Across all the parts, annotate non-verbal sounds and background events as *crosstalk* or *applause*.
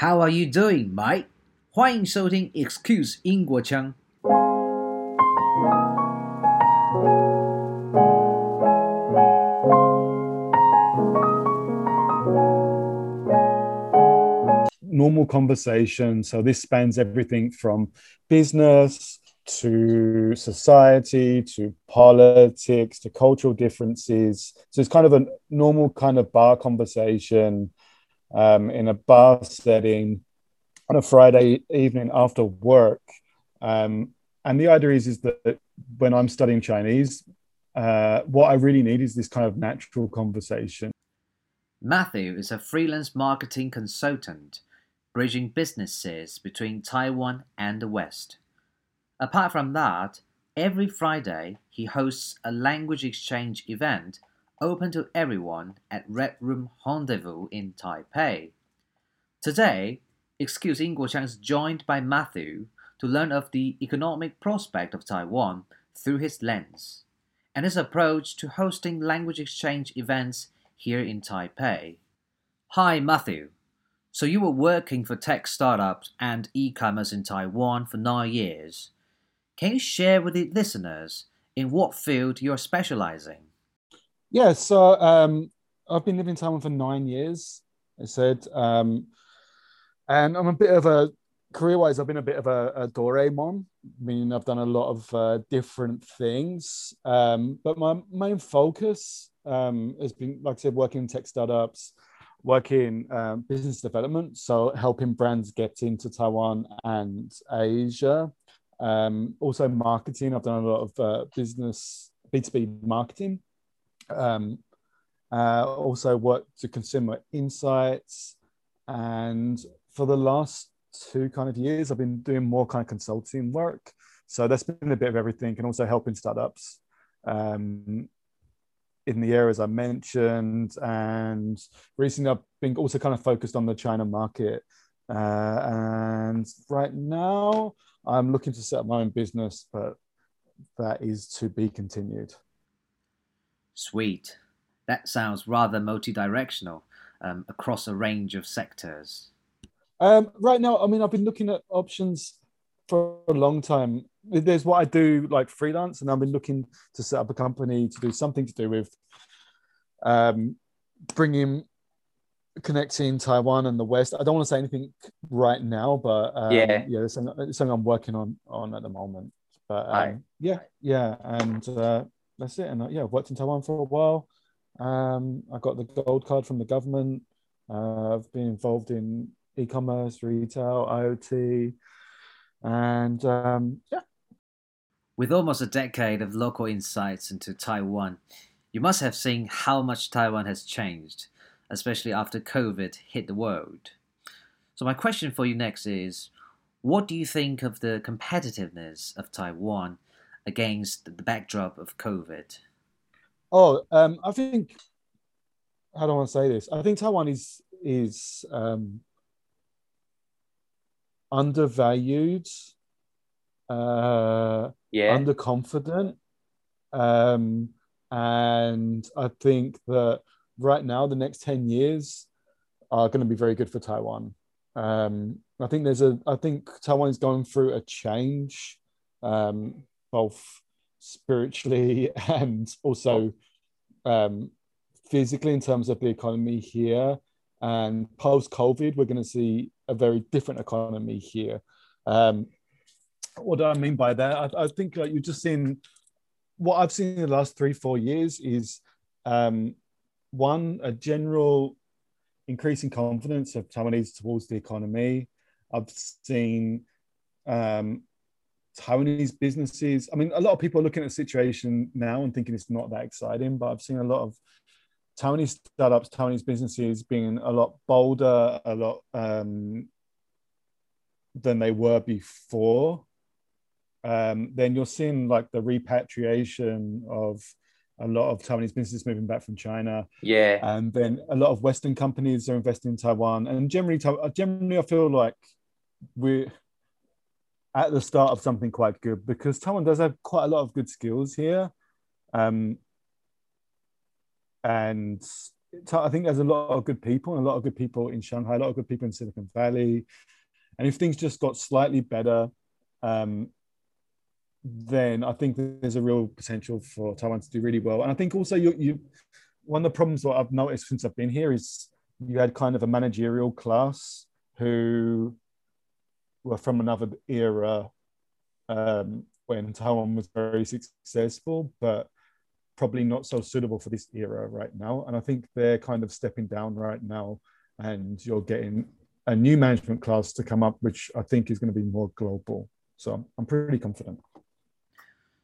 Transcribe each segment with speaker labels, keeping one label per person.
Speaker 1: How are you doing, Mike？欢迎收听 Excuse 英国腔。
Speaker 2: normal conversation. So this spans everything from business to society to politics to cultural differences. So it's kind of a normal kind of bar conversation um, in a bar setting on a Friday evening after work. Um, and the idea is, is that when I'm studying Chinese, uh, what I really need is this kind of natural conversation.
Speaker 1: Matthew is a freelance marketing consultant, bridging businesses between Taiwan and the West. Apart from that, every Friday he hosts a language exchange event open to everyone at Red Room Rendezvous in Taipei. Today, Excuse Ingguochang is joined by Matthew to learn of the economic prospect of Taiwan through his lens and his approach to hosting language exchange events here in Taipei. Hi, Matthew. So you were working for tech startups and e-commerce in Taiwan for nine years. Can you share with the listeners in what field you're specializing?
Speaker 2: Yeah, so um, I've been living in Taiwan for nine years. I said, um, and I'm a bit of a career-wise. I've been a bit of a, a Doraemon, meaning I've done a lot of uh, different things. Um, but my main focus um, has been, like I said, working in tech startups, working um, business development, so helping brands get into Taiwan and Asia. Um, also marketing. I've done a lot of uh, business B2B marketing. Um, uh, also worked to consumer insights. And for the last two kind of years, I've been doing more kind of consulting work. So that's been a bit of everything and also helping startups um, in the areas I mentioned. And recently, I've been also kind of focused on the China market. Uh, and right now, I'm looking to set up my own business, but that is to be continued.
Speaker 1: Sweet. That sounds rather multi directional um, across a range of sectors.
Speaker 2: Um, right now, I mean, I've been looking at options for a long time. There's what I do like freelance, and I've been looking to set up a company to do something to do with um, bringing connecting Taiwan and the West. I don't want to say anything right now, but um, yeah, yeah, it's something, it's something, I'm working on on at the moment. But um, yeah, yeah, and uh, that's it. And uh, yeah, I've worked in Taiwan for a while. Um, I got the gold card from the government. Uh, I've been involved in e-commerce, retail, IoT, and um, yeah.
Speaker 1: With almost a decade of local insights into Taiwan, you must have seen how much Taiwan has changed especially after COVID hit the world. So, my question for you next is what do you think of the competitiveness of Taiwan against the backdrop of COVID?
Speaker 2: Oh, um, I think how do I want to say this? I think Taiwan is is um, undervalued, uh, yeah, underconfident, um, and I think that right now, the next 10 years are going to be very good for Taiwan. Um, I think there's a, I think Taiwan is going through a change, um, both spiritually *laughs* and also um, physically in terms of the economy here. And post COVID, we're going to see a very different economy here. Um, what do I mean by that? I, I think you've just seen what I've seen in the last three, four years is um, one, a general increasing confidence of Taiwanese towards the economy. I've seen um, Taiwanese businesses. I mean, a lot of people are looking at the situation now and thinking it's not that exciting, but I've seen a lot of Taiwanese startups, Taiwanese businesses being a lot bolder, a lot um, than they were before. Um, then you're seeing like the repatriation of a lot of Taiwanese businesses moving back from China.
Speaker 3: Yeah.
Speaker 2: And then a lot of Western companies are investing in Taiwan. And generally, generally, I feel like we're at the start of something quite good because Taiwan does have quite a lot of good skills here. Um, and I think there's a lot of good people and a lot of good people in Shanghai, a lot of good people in Silicon Valley. And if things just got slightly better, um, then I think there's a real potential for Taiwan to do really well. And I think also you, you one of the problems that I've noticed since I've been here is you had kind of a managerial class who were from another era um, when Taiwan was very successful, but probably not so suitable for this era right now. And I think they're kind of stepping down right now, and you're getting a new management class to come up, which I think is going to be more global. So I'm pretty confident.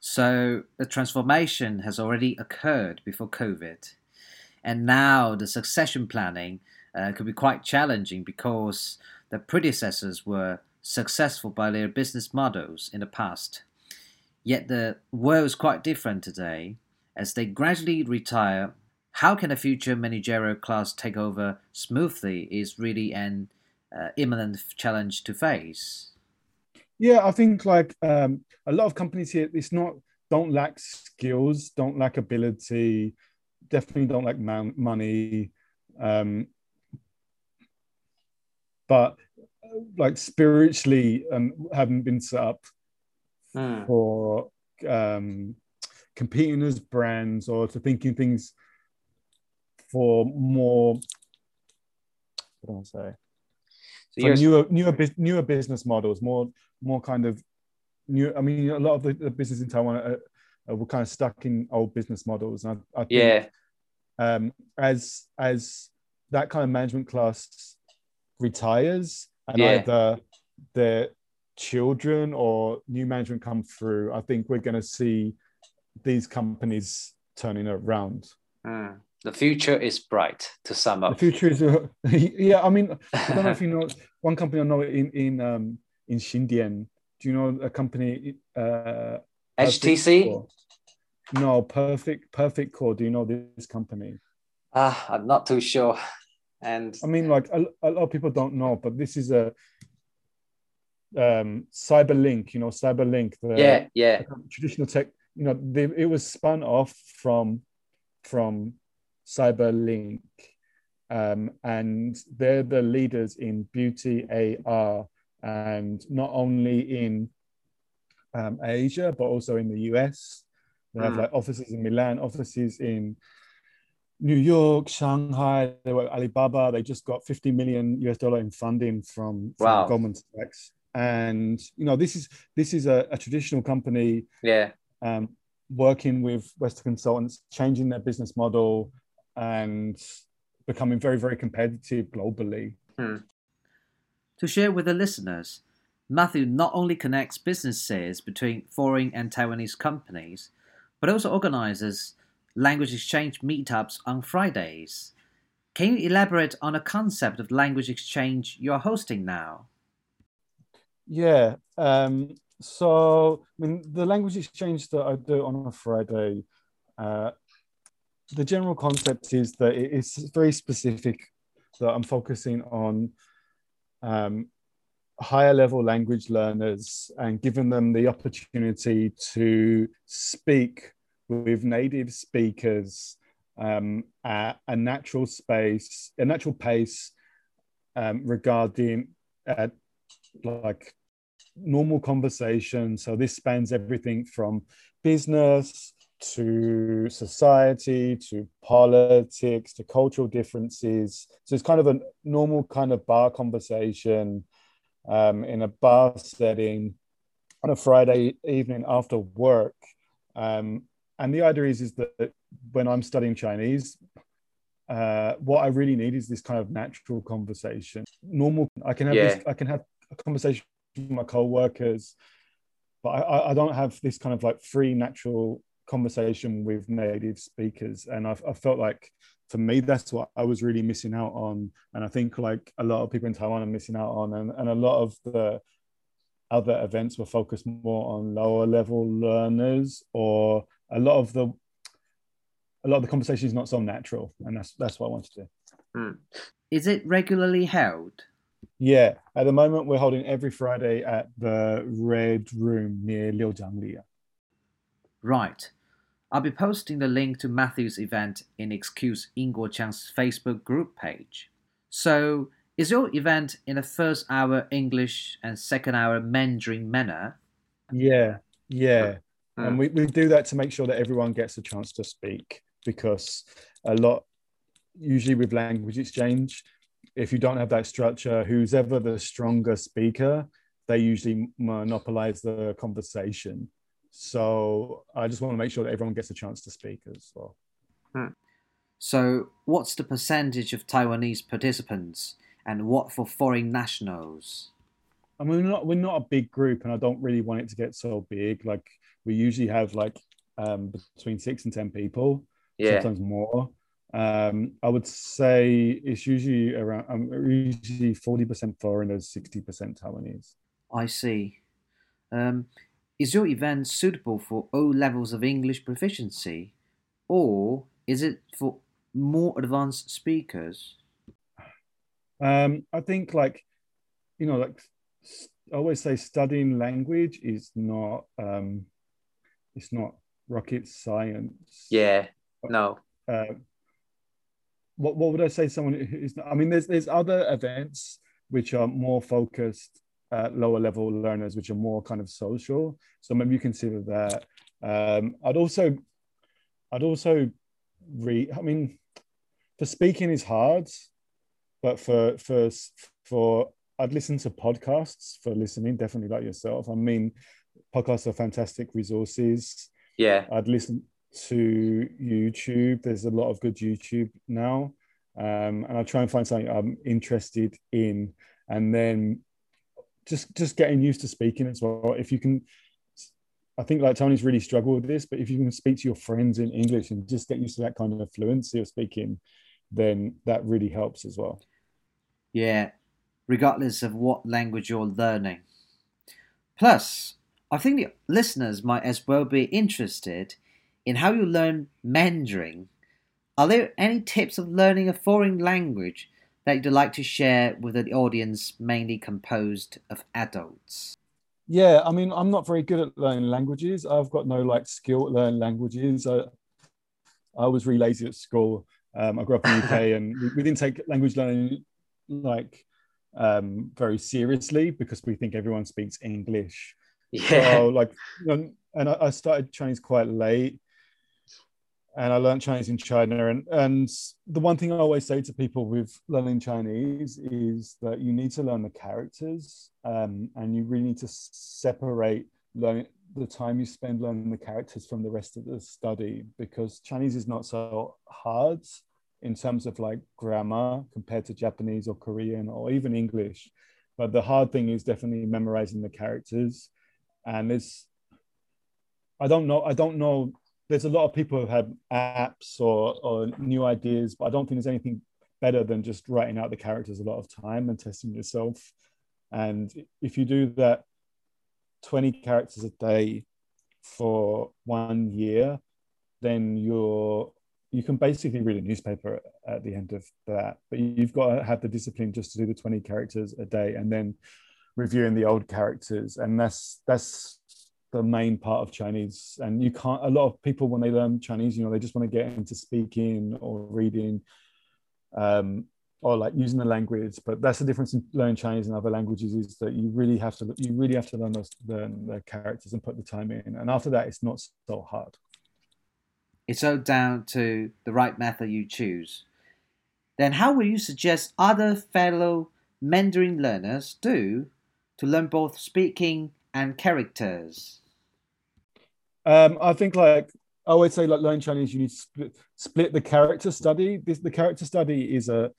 Speaker 1: So the transformation has already occurred before COVID. And now the succession planning uh, could be quite challenging because the predecessors were successful by their business models in the past. Yet the world is quite different today. As they gradually retire, how can a future managerial class take over smoothly is really an uh, imminent challenge to face.
Speaker 2: Yeah, I think like um, a lot of companies here, it's not don't lack skills, don't lack ability, definitely don't lack man- money, um, but like spiritually um, haven't been set up mm. for um, competing as brands or to thinking things for more. What do I say? So for newer, newer, newer business models, more, more kind of new. I mean, a lot of the, the business in Taiwan are, are, are, kind of stuck in old business models. And I, I think,
Speaker 3: yeah,
Speaker 2: um, as as that kind of management class retires, and yeah. either their children or new management come through, I think we're going to see these companies turning around.
Speaker 3: Mm. The future is bright. To sum up,
Speaker 2: the future is uh, *laughs* yeah. I mean, I don't know if you *laughs* know one company I know in in um, in Xindian. Do you know a company? Uh,
Speaker 3: HTC.
Speaker 2: No, perfect Perfect Corp. Do you know this company?
Speaker 3: Ah, uh, I'm not too sure. And
Speaker 2: I mean, like a, a lot of people don't know, but this is a um, Cyberlink. You know, Cyberlink.
Speaker 3: The, yeah, yeah.
Speaker 2: traditional tech. You know, they, it was spun off from from Cyberlink, um, and they're the leaders in beauty AR, and not only in um, Asia but also in the US. They have mm. like offices in Milan, offices in New York, Shanghai. They were Alibaba. They just got 50 million US dollar in funding from, from
Speaker 3: wow.
Speaker 2: Goldman Sachs. And you know, this is this is a, a traditional company.
Speaker 3: Yeah.
Speaker 2: Um, working with Western consultants, changing their business model, and becoming very, very competitive globally.
Speaker 3: Hmm.
Speaker 1: To share with the listeners, Matthew not only connects businesses between foreign and Taiwanese companies, but also organizes language exchange meetups on Fridays. Can you elaborate on a concept of language exchange you're hosting now?
Speaker 2: Yeah. Um, so, I mean, the language exchange that I do on a Friday, uh, the general concept is that it's very specific that I'm focusing on um, higher level language learners and giving them the opportunity to speak with native speakers um, at a natural space, a natural pace um, regarding uh, like normal conversation. So this spans everything from business to society to politics to cultural differences. So it's kind of a normal kind of bar conversation um, in a bar setting on a Friday evening after work. Um, and the idea is is that when I'm studying Chinese, uh, what I really need is this kind of natural conversation. Normal, I can have yeah. this, I can have a conversation with my co-workers, but I, I don't have this kind of like free natural conversation with native speakers. And I, I felt like for me, that's what I was really missing out on. And I think like a lot of people in Taiwan are missing out on, and, and a lot of the other events were focused more on lower level learners or a lot of the a lot of the conversation is not so natural, and that's that's what I wanted to do.
Speaker 3: Mm.
Speaker 1: Is it regularly held?
Speaker 2: Yeah, at the moment we're holding every Friday at the Red Room near Liuzhangli.
Speaker 1: Right. I'll be posting the link to Matthew's event in Excuse Ingo Chang's Facebook group page. So, is your event in the first hour English and second hour Mandarin manner?
Speaker 2: Yeah, yeah. Mm. And we, we do that to make sure that everyone gets a chance to speak because a lot, usually with language exchange, if you don't have that structure, who's ever the stronger speaker, they usually monopolize the conversation. So I just want to make sure that everyone gets a chance to speak as well.
Speaker 1: Hmm. So, what's the percentage of Taiwanese participants, and what for foreign nationals?
Speaker 2: I mean, we're not we're not a big group, and I don't really want it to get so big. Like we usually have like um, between six and ten people, yeah. sometimes more. Um, I would say it's usually around um, usually forty percent foreigners, sixty percent Taiwanese.
Speaker 1: I see. Um, is your event suitable for all levels of English proficiency, or is it for more advanced speakers?
Speaker 2: Um, I think, like, you know, like always say, studying language is not um, it's not rocket science.
Speaker 3: Yeah. No.
Speaker 2: Uh, what what would I say? Someone who's not, I mean, there's there's other events which are more focused at lower level learners, which are more kind of social. So maybe you consider that. Um, I'd also, I'd also read. I mean, for speaking is hard, but for for for I'd listen to podcasts for listening. Definitely like yourself. I mean, podcasts are fantastic resources.
Speaker 3: Yeah,
Speaker 2: I'd listen to YouTube. There's a lot of good YouTube now. Um, and I try and find something I'm interested in, and then just just getting used to speaking as well. If you can, I think like Tony's really struggled with this, but if you can speak to your friends in English and just get used to that kind of fluency of speaking, then that really helps as well.
Speaker 1: Yeah, regardless of what language you're learning. Plus, I think the listeners might as well be interested in how you learn Mandarin. Are there any tips of learning a foreign language that you'd like to share with an audience mainly composed of adults?
Speaker 2: Yeah, I mean, I'm not very good at learning languages. I've got no like skill at learning languages. I, I was really lazy at school. Um, I grew up in the UK, and we, we, didn't take language learning like um, very seriously because we think everyone speaks English.
Speaker 3: Yeah.
Speaker 2: So, *laughs* like, and I, started Chinese quite late and I learned Chinese in China. And, and the one thing I always say to people with learning Chinese is that you need to learn the characters um, and you really need to separate learning the time you spend learning the characters from the rest of the study because Chinese is not so hard in terms of like grammar compared to Japanese or Korean or even English. But the hard thing is definitely memorizing the characters. And it's, I don't know, I don't know there's a lot of people who have apps or, or new ideas, but I don't think there's anything better than just writing out the characters a lot of time and testing yourself. And if you do that 20 characters a day for one year, then you're you can basically read a newspaper at the end of that. But you've got to have the discipline just to do the 20 characters a day and then reviewing the old characters. And that's that's the main part of Chinese. And you can't, a lot of people, when they learn Chinese, you know, they just want to get into speaking or reading um, or like using the language. But that's the difference in learning Chinese and other languages is that you really have to, you really have to learn those, learn the characters and put the time in. And after that, it's not so hard.
Speaker 1: It's all down to the right method you choose. Then how will you suggest other fellow Mandarin learners do to learn both speaking and characters?
Speaker 2: Um, I think like I always say, like learn Chinese, you need to split, split the character study. This the character study is a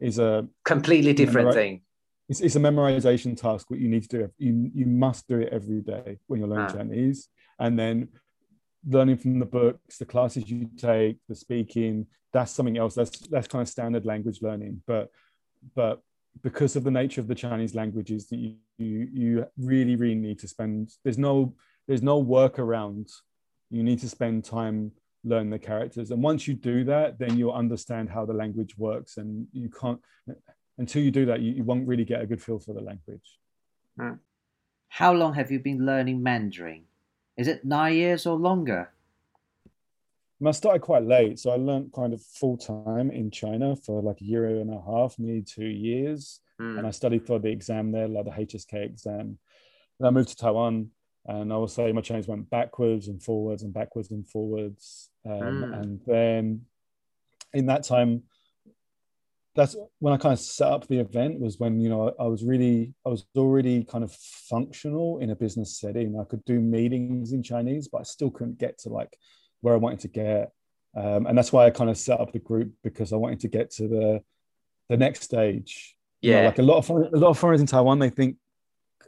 Speaker 2: is a
Speaker 3: completely different memori- thing.
Speaker 2: It's, it's a memorization task. What you need to do, you you must do it every day when you're learning ah. Chinese, and then learning from the books, the classes you take, the speaking. That's something else. That's that's kind of standard language learning. But but because of the nature of the Chinese languages, that you you, you really really need to spend. There's no there's no workaround. You need to spend time learn the characters, and once you do that, then you'll understand how the language works. And you can't until you do that, you, you won't really get a good feel for the language.
Speaker 1: Hmm. How long have you been learning Mandarin? Is it nine years or longer?
Speaker 2: I started quite late, so I learned kind of full time in China for like a year and a half, nearly two years,
Speaker 3: Mm.
Speaker 2: and I studied for the exam there, like the HSK exam. Then I moved to Taiwan, and I will say my Chinese went backwards and forwards and backwards and forwards, um,
Speaker 3: Mm.
Speaker 2: and then in that time, that's when I kind of set up the event. Was when you know I was really, I was already kind of functional in a business setting. I could do meetings in Chinese, but I still couldn't get to like where I wanted to get. Um, and that's why I kind of set up the group because I wanted to get to the the next stage. You know,
Speaker 3: Yeah.
Speaker 2: like a lot of a lot of foreigners in Taiwan, they think,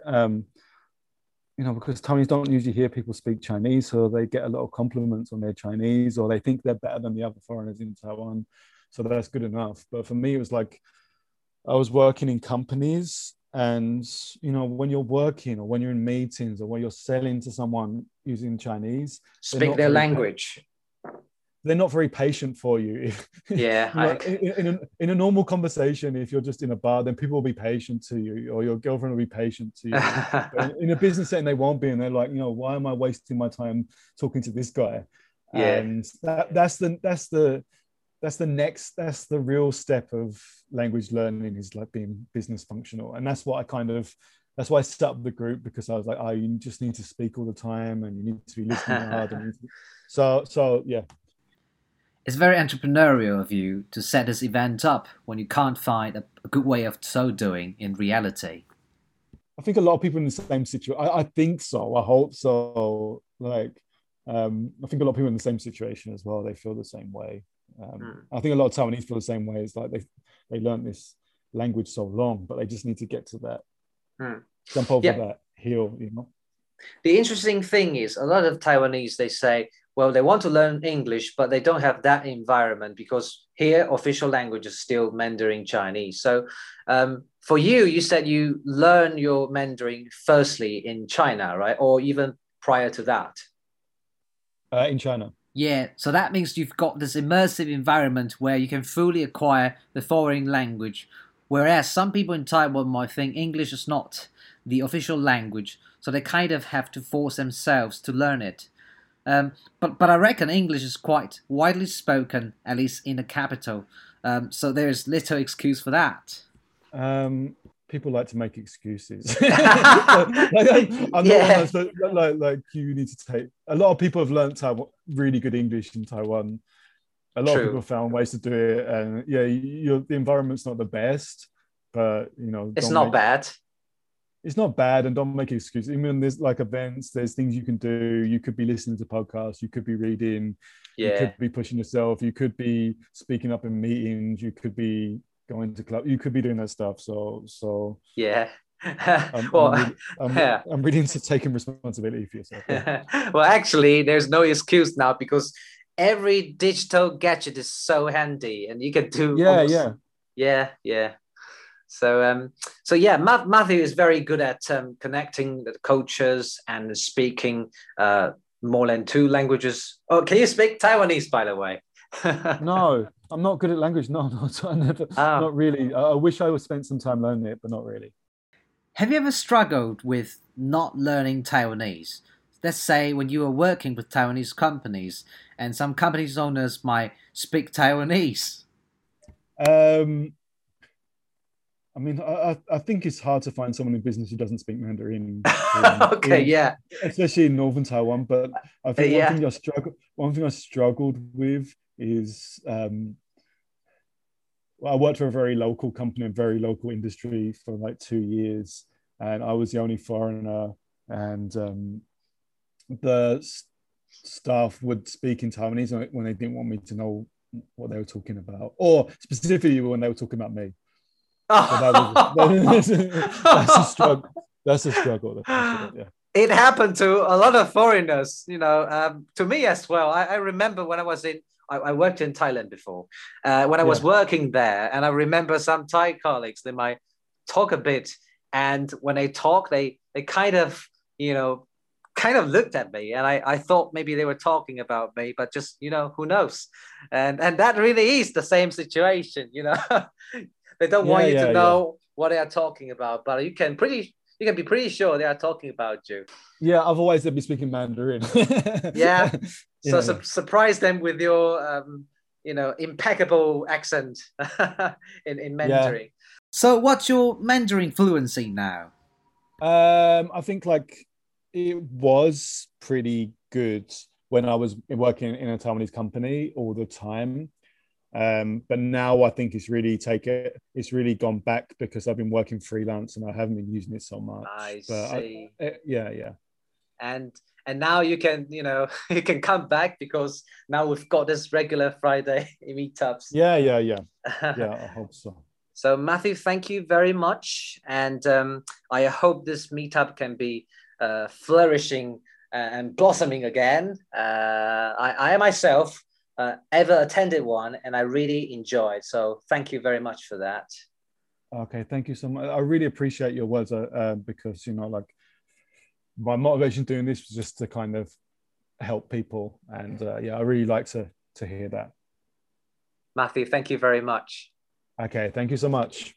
Speaker 2: um, you know, because Taiwanese don't usually hear people speak Chinese, so they get a lot of compliments on their Chinese, or they think they're better than the other foreigners in Taiwan. So that's good enough. But for me, it was like I was working in companies, and you know, when you're working or when you're in meetings or when you're selling to someone using Chinese,
Speaker 3: Speak their language.
Speaker 2: they're not very patient for you. *laughs*
Speaker 3: Yeah. I-
Speaker 2: in, in, a, in a normal conversation, if you're just in a bar, then people will be patient to you, or your girlfriend will be patient to you. *laughs* In a business setting, they won't be, and they're like, you know, why am I wasting my time talking to this guy?
Speaker 3: Yeah.
Speaker 2: And that, that's the that's the that's the next that's the real step of language learning is like being business functional, and that's what I kind of that's why I set up the group because I was like, oh, you just need to speak all the time, and you need to be listening hard. And you need to- so so yeah,
Speaker 1: It's very entrepreneurial of you to set this event up when you can't find a, a good way of so doing in reality.
Speaker 2: I think a lot of people in the same situation. I, I think so. I hope so. Like, um, I think a lot of people in the same situation as well. They feel the same way. Um,
Speaker 3: Hmm.
Speaker 2: I think a lot of Taiwanese feel the same way. It's like they they learned this language so long, but they just need to get to that
Speaker 3: Hmm.
Speaker 2: jump over
Speaker 3: Yeah.
Speaker 2: that hill. You know.
Speaker 3: the interesting thing is a lot of Taiwanese they say, well, they want to learn English, but they don't have that environment because here official language is still Mandarin Chinese. So um, for you, you said you learn your Mandarin firstly in China, right? Or even prior to that.
Speaker 2: Uh, in China.
Speaker 1: Yeah, so that means you've got this immersive environment where you can fully acquire the foreign language, whereas some people in Taiwan might think English is not the official language, so they kind of have to force themselves to learn it. Um, but but I reckon English is quite widely spoken, at least in the capital. Um, so there is little excuse for that.
Speaker 2: Um, people like to make excuses. *laughs* *laughs* like, I'm, I'm
Speaker 3: Yeah.
Speaker 2: not like, like you need to take. A lot of people have learned Taiwan, really good English in Taiwan. A lot
Speaker 3: True.
Speaker 2: of people found ways to do it, and yeah, you the environment's not the best, but you know,
Speaker 3: It's
Speaker 2: don't make-
Speaker 3: bad.
Speaker 2: It's not bad, and don't make excuses. Even there's like events, there's things you can do. You could be listening to podcasts, you could be reading, you
Speaker 3: Yeah.
Speaker 2: could be pushing yourself, you could be speaking up in meetings, you could be going to club, you could be doing that stuff. So so
Speaker 3: Yeah.
Speaker 2: I'm, *laughs*
Speaker 3: well,
Speaker 2: I'm, really, I'm,
Speaker 3: yeah.
Speaker 2: I'm really into taking responsibility for yourself. yeah. *laughs*
Speaker 3: well, actually, there's no excuse now because every digital gadget is so handy and you can do
Speaker 2: Yeah,
Speaker 3: almost-
Speaker 2: yeah.
Speaker 3: yeah yeah so um so yeah Ma- matthew is very good at um, connecting the cultures and speaking uh more than two languages oh can you speak taiwanese by the way *laughs*
Speaker 2: No, I'm not good at language. No, no, I never,
Speaker 3: Ah.
Speaker 2: not really. I, I wish I would spent some time learning it, but not really.
Speaker 1: Have you ever struggled with not learning Taiwanese? Let's say when you were working with Taiwanese companies and some companies owners might speak Taiwanese.
Speaker 2: Um, I mean, I, I- I think it's hard to find someone in business who doesn't speak Mandarin. in- *laughs*
Speaker 3: okay
Speaker 2: in-
Speaker 3: yeah
Speaker 2: especially in northern Taiwan. But I think
Speaker 3: Yeah.
Speaker 2: one thing I struggle, one thing I struggled with is um, well, I worked for a very local company, a very local industry for like two years, and I was the only foreigner, and um, the s- staff would speak in Taiwanese when- they didn't want me to know what they were talking about, or specifically when they were talking about me. So that was, *laughs* that's a struggle. That's a struggle. That's a struggle, yeah.
Speaker 3: it happened to a lot of foreigners, you know, um, to me as well. I, I remember when I was in, I, I worked in Thailand before, uh, when I was
Speaker 2: Yeah.
Speaker 3: working there, and I remember some Thai colleagues, they might talk a bit, and when they talk, they they kind of, you know, kind of looked at me, and I, I thought maybe they were talking about me, but just you know, who knows, and and that really is the same situation, you know, *laughs* they don't want you
Speaker 2: yeah,
Speaker 3: to
Speaker 2: yeah.
Speaker 3: know what they are talking about, but you can pretty you can be pretty sure they are talking about you.
Speaker 2: Yeah, otherwise they'd be speaking Mandarin. *laughs*
Speaker 3: Yeah.
Speaker 1: So
Speaker 2: Yeah,
Speaker 1: su- surprise them with your, um, you know, impeccable accent *laughs* in in Mandarin.
Speaker 4: So, what's your Mandarin fluency now?
Speaker 2: Um, I think like it was pretty good when I was working in a Taiwanese company all the time. Um, but now I think it's really take it. It's really gone back because I've been working freelance and I haven't been using it so much.
Speaker 1: I
Speaker 2: But I-
Speaker 1: see.
Speaker 2: eh, yeah, yeah,
Speaker 1: and and now you can, you know, *laughs* you can come back because now we've got this regular Friday *laughs* meetups.
Speaker 2: yeah, yeah, yeah, *laughs* yeah. I hope so.
Speaker 1: So Matthew, thank you very much, and um, I hope this meetup can be uh, flourishing and blossoming again. Uh, I, I myself uh, ever attended one, and I really enjoyed. So thank you very much for that.
Speaker 2: Okay, thank you so much. I really appreciate your words uh, uh, because you know, like my motivation doing this was just to kind of help people, and uh, yeah, I really like to to hear that.
Speaker 1: Matthew, thank you very much.
Speaker 2: Okay, thank you so much.